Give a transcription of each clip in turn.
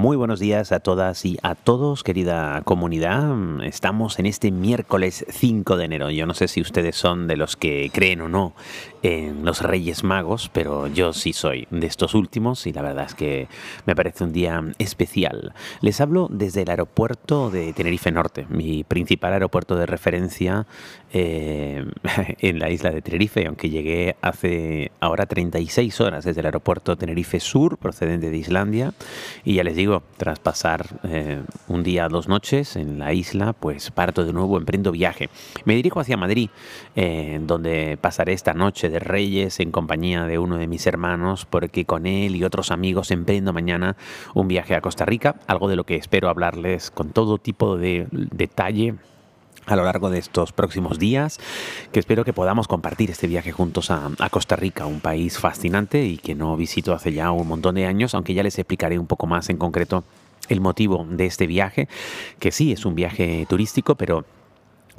Muy buenos días a todas y a todos, querida comunidad. Estamos en este miércoles 5 de enero. Yo no sé si ustedes son de los que creen o no en los Reyes Magos, pero yo sí soy de estos últimos y la verdad es que me parece un día especial. Les hablo desde el aeropuerto de Tenerife Norte, mi principal aeropuerto de referencia eh, en la isla de Tenerife, aunque llegué hace ahora 36 horas desde el aeropuerto Tenerife Sur, procedente de Islandia, y ya les digo, tras pasar eh, un día, dos noches en la isla, pues parto de nuevo, emprendo viaje. Me dirijo hacia Madrid, eh, donde pasaré esta noche de Reyes en compañía de uno de mis hermanos, porque con él y otros amigos emprendo mañana un viaje a Costa Rica, algo de lo que espero hablarles con todo tipo de detalle a lo largo de estos próximos días, que espero que podamos compartir este viaje juntos a, a, Costa Rica, un país fascinante y que no visito hace ya un montón de años, aunque ya les explicaré un poco más en concreto el motivo de este viaje, que sí es un viaje turístico, pero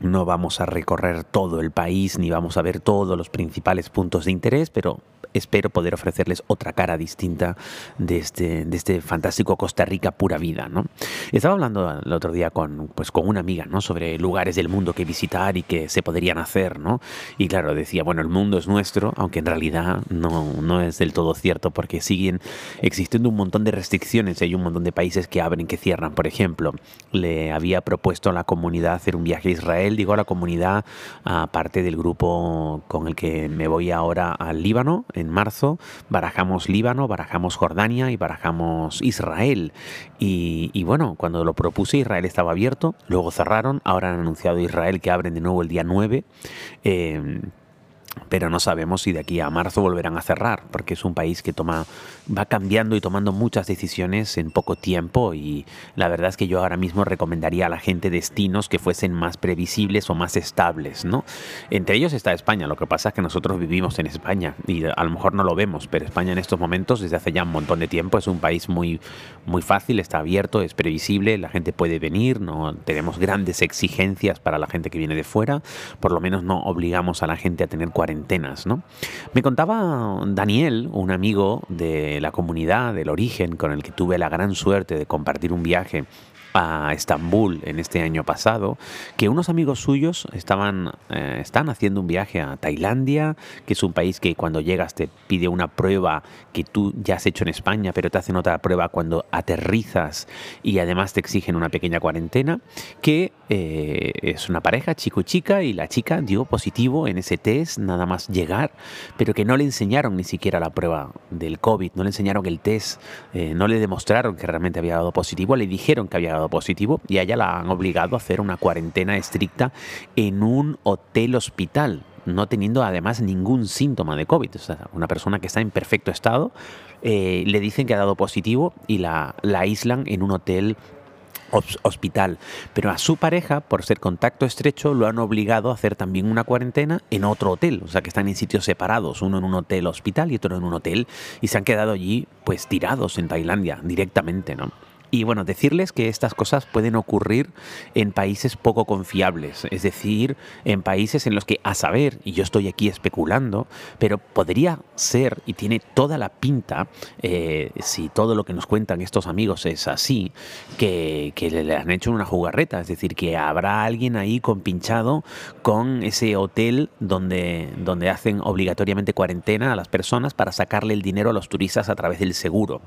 no vamos a recorrer todo el país ni vamos a ver todos los principales puntos de interés, pero espero poder ofrecerles otra cara distinta de este, de este fantástico Costa Rica pura vida. ¿no? Estaba hablando el otro día con, pues, con una amiga ¿no? sobre lugares del mundo que visitar y que se podrían hacer. ¿no? Y claro, decía, bueno, el mundo es nuestro, aunque en realidad no, no es del todo cierto porque siguen existiendo un montón de restricciones. Hay un montón de países que abren, que cierran. Por ejemplo, le había propuesto a la comunidad hacer un viaje a Israel. Digo a la comunidad, aparte del grupo con el que me voy ahora al Líbano, en marzo, barajamos Líbano, barajamos Jordania y barajamos Israel. Y, bueno, cuando lo propuse Israel estaba abierto, luego cerraron, ahora han anunciado Israel que abren de nuevo el día 9. Eh, pero no sabemos si de aquí a marzo volverán a cerrar, porque es un país que toma, va cambiando y tomando muchas decisiones en poco tiempo y la verdad es que yo ahora mismo recomendaría a la gente destinos que fuesen más previsibles o más estables, ¿no? Entre ellos está España, lo que pasa es que nosotros vivimos en España y a lo mejor no lo vemos, pero España en estos momentos, desde hace ya un montón de tiempo, es un país muy, muy fácil, está abierto, es previsible, la gente puede venir, no tenemos grandes exigencias para la gente que viene de fuera, por lo menos no obligamos a la gente a tener cuarentenas, ¿no? Me contaba Daniel, un amigo de la comunidad, del origen, con el que tuve la gran suerte de compartir un viaje a Estambul en este año pasado, que unos amigos suyos estaban, eh, están haciendo un viaje a Tailandia, que es un país que cuando llegas te pide una prueba que tú ya has hecho en España, pero te hacen otra prueba cuando aterrizas y además te exigen una pequeña cuarentena, que eh, es una pareja, chico y chica, y la chica dio positivo en ese test nada más llegar, pero que no le enseñaron ni siquiera la prueba del COVID, no le enseñaron el test, eh, no le demostraron que realmente había dado positivo, le dijeron que había dado positivo y a ella la han obligado a hacer una cuarentena estricta en un hotel hospital, no teniendo además ningún síntoma de COVID. O sea, una persona que está en perfecto estado, eh, le dicen que ha dado positivo y la, la aíslan en un hotel hospital, pero a su pareja, por ser contacto estrecho, lo han obligado a hacer también una cuarentena en otro hotel, o sea que están en sitios separados, uno en un hotel hospital y otro en un hotel, y se han quedado allí pues tirados en Tailandia directamente, ¿no? Y bueno, decirles que estas cosas pueden ocurrir en países poco confiables, es decir, en países en los que, a saber, y yo estoy aquí especulando, pero podría ser, y tiene toda la pinta, eh, si todo lo que nos cuentan estos amigos es así, que, que, le han hecho una jugarreta, es decir, que habrá alguien ahí compinchado con ese hotel donde, donde hacen obligatoriamente cuarentena a las personas para sacarle el dinero a los turistas a través del seguro.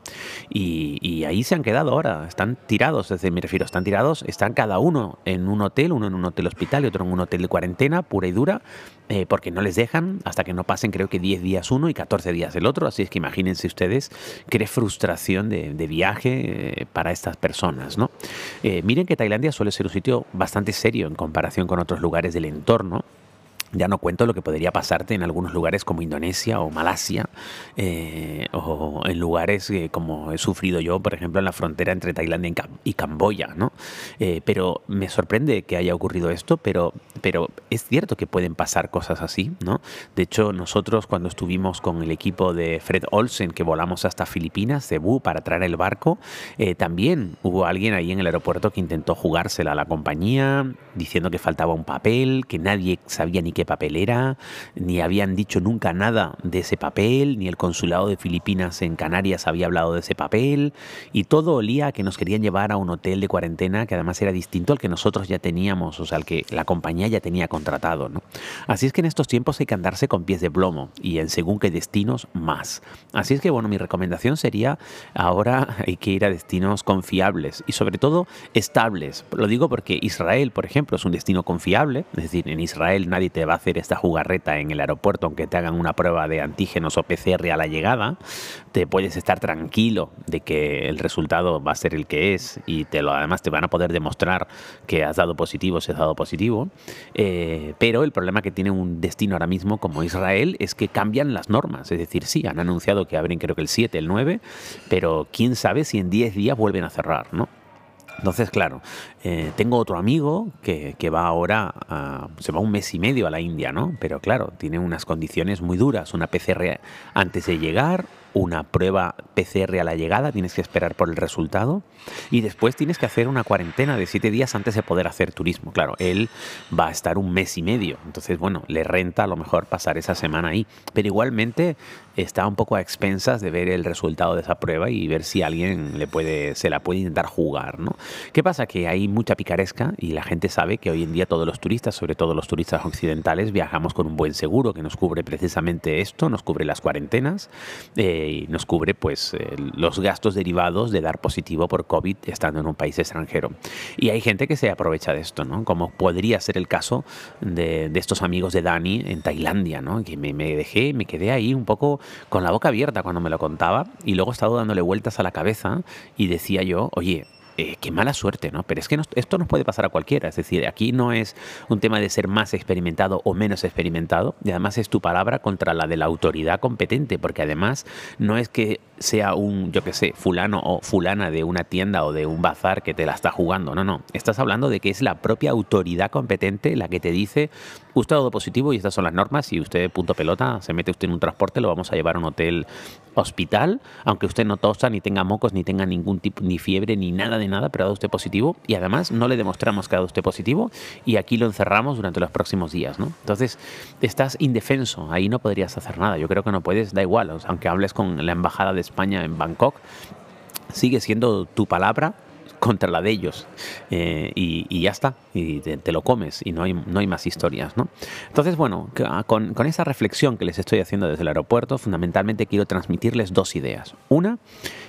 Y, y ahí se han quedado ahora están tirados, es decir, me refiero, están tirados, están cada uno en un hotel, uno en un hotel hospital y otro en un hotel de cuarentena, pura y dura, eh, porque no les dejan hasta que no pasen creo que 10 días uno y 14 días el otro, así es que imagínense ustedes qué frustración de, viaje eh, para estas personas, ¿no? Eh, miren que Tailandia suele ser un sitio bastante serio en comparación con otros lugares del entorno, Ya no cuento lo que podría pasarte en algunos lugares como Indonesia o Malasia, eh, o en lugares como he sufrido yo, por ejemplo, en la frontera entre Tailandia y Camboya, ¿no? Eh, pero me sorprende que haya ocurrido esto, pero, pero es cierto que pueden pasar cosas así, ¿no? De hecho, nosotros cuando estuvimos con el equipo de Fred Olsen, que volamos hasta Filipinas, Cebu, para traer el barco, eh, también hubo alguien ahí en el aeropuerto que intentó jugársela a la compañía, diciendo que faltaba un papel, que nadie sabía ni qué papel era, ni habían dicho nunca nada de ese papel, ni el consulado de Filipinas en Canarias había hablado de ese papel, y todo olía a que nos querían llevar a un hotel de cuarentena que además era distinto al que nosotros ya teníamos, o sea, al que la compañía ya tenía contratado. ¿no? Así es que en estos tiempos hay que andarse con pies de plomo y en según qué destinos más. Así es que, bueno, mi recomendación sería ahora hay que ir a destinos confiables y sobre todo estables. Lo digo porque Israel, por ejemplo, es un destino confiable, es decir, en Israel nadie te va hacer esta jugarreta en el aeropuerto, aunque te hagan una prueba de antígenos o PCR a la llegada, te puedes estar tranquilo de que el resultado va a ser el que es y te lo, además te van a poder demostrar que has dado positivo si has dado positivo. Eh, pero el problema que tiene un destino ahora mismo como Israel es que cambian las normas. Es decir, sí, han anunciado que abren creo que el 7, el 9, pero quién sabe si en 10 días vuelven a cerrar, ¿no? Entonces, claro, eh, tengo otro amigo que, que, va ahora, a, se va un mes y medio a la India, ¿no? Pero claro, tiene unas condiciones muy duras, una PCR antes de llegar, una prueba PCR a la llegada, tienes que esperar por el resultado y después tienes que hacer una cuarentena de siete días antes de poder hacer turismo. Claro, él va a estar un mes y medio, entonces bueno, le renta a lo mejor pasar esa semana ahí, pero igualmente está un poco a expensas de ver el resultado de esa prueba y ver si alguien le puede, se la puede intentar jugar, ¿no? ¿Qué pasa? Que hay mucha picaresca y la gente sabe que hoy en día todos los turistas, sobre todo los turistas occidentales, viajamos con un buen seguro que nos cubre precisamente esto, nos cubre las cuarentenas. Eh, y nos cubre pues eh, los gastos derivados de dar positivo por COVID estando en un país extranjero. Y hay gente que se aprovecha de esto, ¿no? Como podría ser el caso de, de estos amigos de Dani en Tailandia, ¿no? Que me, me, dejé, me quedé ahí un poco con la boca abierta cuando me lo contaba y luego he estado dándole vueltas a la cabeza y decía yo, oye, eh, qué mala suerte, ¿no? Pero es que esto nos puede pasar a cualquiera. Es decir, aquí no es un tema de ser más experimentado o menos experimentado, y además es tu palabra contra la de la autoridad competente, porque además no es que sea un, yo qué sé, fulano o fulana de una tienda o de un bazar que te la está jugando. No, no. Estás hablando de que es la propia autoridad competente la que te dice, usted ha dado positivo y estas son las normas. Si usted, punto pelota, se mete usted en un transporte, lo vamos a llevar a un hotel hospital, aunque usted no tosa, ni tenga mocos, ni tenga ningún tipo, ni fiebre, ni nada de nada, pero ha dado usted positivo. Y además no le demostramos que ha dado usted positivo y aquí lo encerramos durante los próximos días, ¿no? Entonces, estás indefenso, ahí no podrías hacer nada. Yo creo que no puedes, da igual, aunque hables con la embajada de España en Bangkok, sigue siendo tu palabra contra la de ellos. Eh, y, ya está, y te, lo comes y no hay, no hay más historias. ¿no? Entonces, bueno, con, con esa reflexión que les estoy haciendo desde el aeropuerto, fundamentalmente quiero transmitirles dos ideas. Una,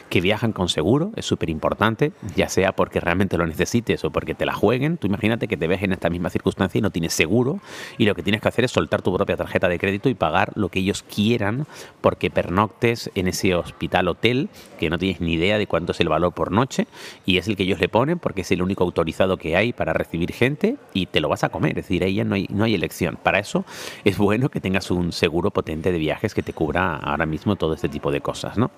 que viajan con seguro, es súper importante, ya sea porque realmente lo necesites o porque te la jueguen. Tú imagínate que te ves en esta misma circunstancia y no tienes seguro y lo que tienes que hacer es soltar tu propia tarjeta de crédito y pagar lo que ellos quieran porque pernoctes en ese hospital hotel que no tienes ni idea de cuánto es el valor por noche y es el que ellos le ponen porque es el único autorizado que hay para recibir gente y te lo vas a comer, es decir, ahí no hay, no hay elección. Para eso es bueno que tengas un seguro potente de viajes que te cubra ahora mismo todo este tipo de cosas. ¿no?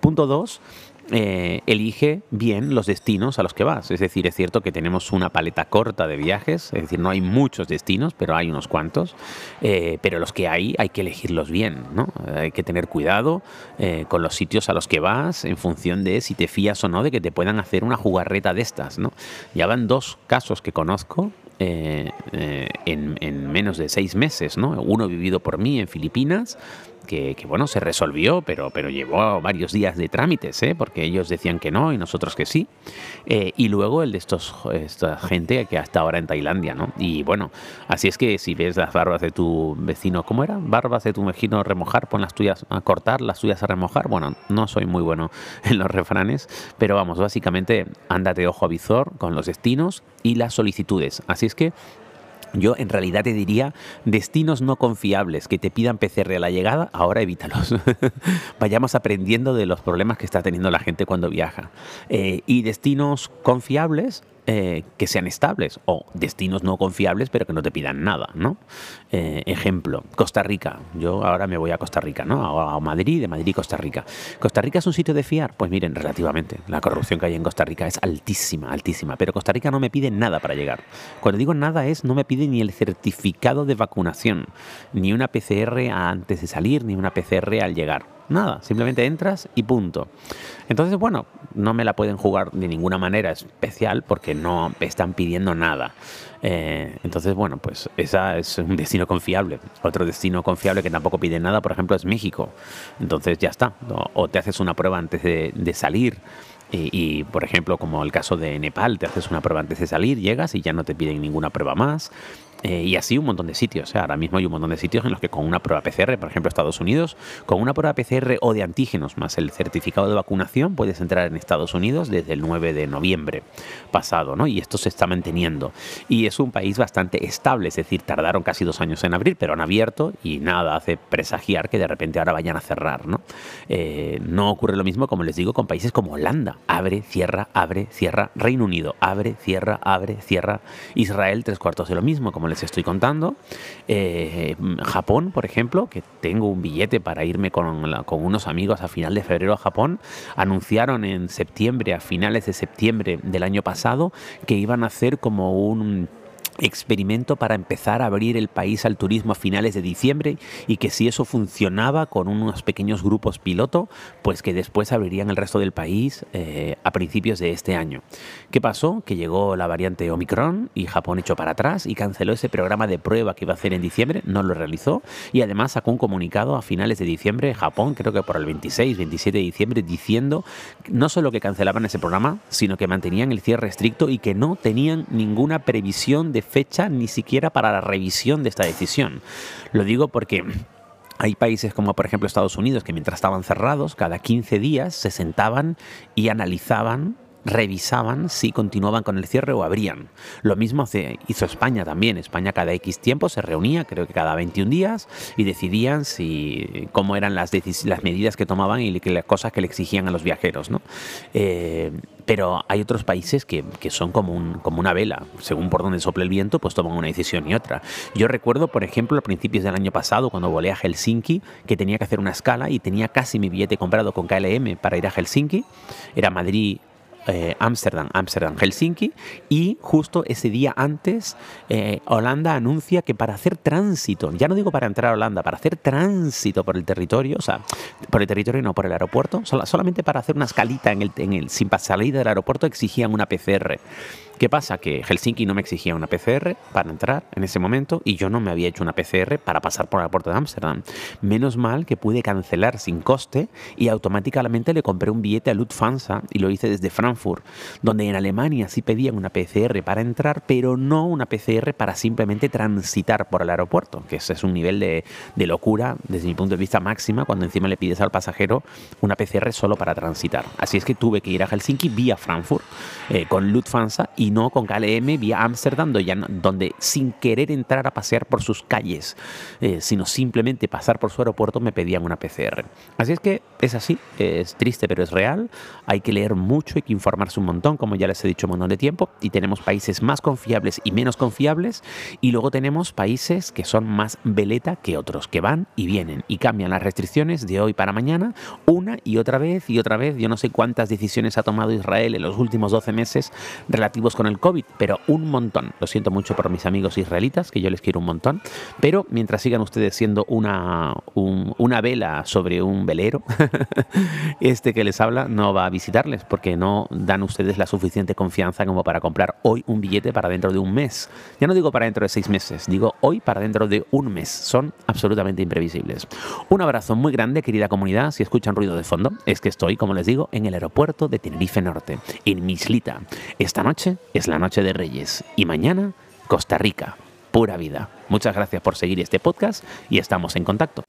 Punto dos, eh, elige bien los destinos a los que vas. Es decir, es cierto que tenemos una paleta corta de viajes, es decir, no hay muchos destinos, pero hay unos cuantos, eh, pero los que hay hay que elegirlos bien, ¿no? Hay que tener cuidado eh, con los sitios a los que vas en función de si te fías o no de que te puedan hacer una jugarreta de estas, ¿no? Ya van dos casos que conozco en, en, menos de seis meses, ¿no? Uno vivido por mí en Filipinas que, bueno, se resolvió, pero, pero llevó varios días de trámites, ¿eh? porque ellos decían que no y nosotros que sí. Eh, y luego el de estos, esta gente que hasta ahora en Tailandia, ¿no? Y bueno, así es que si ves las barbas de tu vecino, ¿cómo era? Barbas de tu vecino a remojar, pon las tuyas a cortar, las tuyas a remojar. Bueno, no soy muy bueno en los refranes, pero vamos, básicamente ándate ojo a visor con los destinos y las solicitudes. Así es que yo en realidad te diría destinos no confiables que te pidan PCR a la llegada, ahora evítalos. Vayamos aprendiendo de los problemas que está teniendo la gente cuando viaja. Eh, y destinos confiables, eh, que sean estables o destinos no confiables pero que no te pidan nada, ¿no? Eh, ejemplo, Costa Rica. Yo ahora me voy a Costa Rica, ¿no? A, Madrid, de Madrid, Costa Rica. ¿Costa Rica es un sitio de fiar? Pues miren, relativamente. La corrupción que hay en Costa Rica es altísima, altísima. Pero Costa Rica no me pide nada para llegar. Cuando digo nada es, no me pide ni el certificado de vacunación, ni una PCR antes de salir, ni una PCR al llegar. Nada, simplemente entras y punto. Entonces, bueno, no me la pueden jugar de ninguna manera especial porque no están pidiendo nada. Eh, entonces, bueno, pues esa es un destino confiable. Otro destino confiable que tampoco pide nada, por ejemplo, es México. Entonces ya está. O te haces una prueba antes de, salir. Y, por ejemplo, como el caso de Nepal, te haces una prueba antes de salir, llegas y ya no te piden ninguna prueba más. Eh, y así un montón de sitios. ahora mismo hay un montón de sitios en los que con una prueba PCR, por ejemplo Estados Unidos, con una prueba PCR o de antígenos más el certificado de vacunación puedes entrar en Estados Unidos desde el 9 de noviembre pasado, ¿no? Y esto se está manteniendo. Y es un país bastante estable, es decir, tardaron casi dos años en abrir, pero han abierto y nada hace presagiar que de repente ahora vayan a cerrar, ¿no? Eh, no ocurre lo mismo, como les digo, con países como Holanda. Abre, cierra, abre, cierra. Reino Unido, abre, cierra, abre, cierra. Israel, tres cuartos de lo mismo, como les estoy contando. Eh, Japón, por ejemplo, que tengo un billete para irme con, con unos amigos a final de febrero a Japón, anunciaron en septiembre, a finales de septiembre del año pasado, que iban a hacer como un experimento para empezar a abrir el país al turismo a finales de diciembre y que si eso funcionaba con unos pequeños grupos piloto, pues que después abrirían el resto del país eh, a principios de este año. ¿Qué pasó? Que llegó la variante Omicron y Japón echó para atrás y canceló ese programa de prueba que iba a hacer en diciembre, no lo realizó y además sacó un comunicado a finales de diciembre, Japón, creo que por el 26, 27 de diciembre, diciendo no solo que cancelaban ese programa, sino que mantenían el cierre estricto y que no tenían ninguna previsión de fecha ni siquiera para la revisión de esta decisión. Lo digo porque hay países como por ejemplo Estados Unidos que mientras estaban cerrados, cada 15 días se sentaban y analizaban revisaban si continuaban con el cierre o abrían. Lo mismo hizo España también. España cada X tiempo se reunía, creo que cada 21 días, y decidían si cómo eran las, medidas que tomaban y las cosas que le exigían a los viajeros. ¿no? Eh, pero hay otros países que, son como una vela. Según por donde sople el viento, pues toman una decisión y otra. Yo recuerdo, por ejemplo, a principios del año pasado, cuando volé a Helsinki, que tenía que hacer una escala y tenía casi mi billete comprado con KLM para ir a Helsinki. Era Madrid, eh, Ámsterdam, Amsterdam, Helsinki y justo ese día antes eh, Holanda anuncia que para hacer tránsito, ya no digo para entrar a Holanda, para hacer tránsito por el territorio, o sea, por el territorio no por el aeropuerto, solamente para hacer una escalita en el, en el sin salida del aeropuerto exigían una PCR. ¿Qué pasa? Que Helsinki no me exigía una PCR para entrar en ese momento y yo no me había hecho una PCR para pasar por el aeropuerto de Ámsterdam. Menos mal que pude cancelar sin coste y automáticamente le compré un billete a Lufthansa y lo hice desde Frankfurt, donde en Alemania sí pedían una PCR para entrar, pero no una PCR para simplemente transitar por el aeropuerto, que ese es un nivel de, locura desde mi punto de vista máxima cuando encima le pides al pasajero una PCR solo para transitar. Así es que tuve que ir a Helsinki vía Frankfurt eh, con Lufthansa y no con KLM vía Ámsterdam, donde sin querer entrar a pasear por sus calles, eh, sino simplemente pasar por su aeropuerto, me pedían una PCR. Así es que es así, es triste pero es real, hay que leer mucho, hay que informarse un montón, como ya les he dicho un montón de tiempo, y tenemos países más confiables y menos confiables, y luego tenemos países que son más veleta que otros, que van y vienen y cambian las restricciones de hoy para mañana, una y otra vez y otra vez, yo no sé cuántas decisiones ha tomado Israel en los últimos 12 meses relativos con con el COVID, pero un montón. Lo siento mucho por mis amigos israelitas, que yo les quiero un montón, pero mientras sigan ustedes siendo una, una vela sobre un velero, este que les habla no va a visitarles porque no dan ustedes la suficiente confianza como para comprar hoy un billete para dentro de un mes. Ya no digo para dentro de seis meses, digo hoy para dentro de un mes. Son absolutamente imprevisibles. Un abrazo muy grande, querida comunidad. Si escuchan ruido de fondo, es que estoy, como les digo, en el aeropuerto de Tenerife Norte, en Mislita. Esta noche es la noche de Reyes y mañana Costa Rica, pura vida. Muchas gracias por seguir este podcast y estamos en contacto.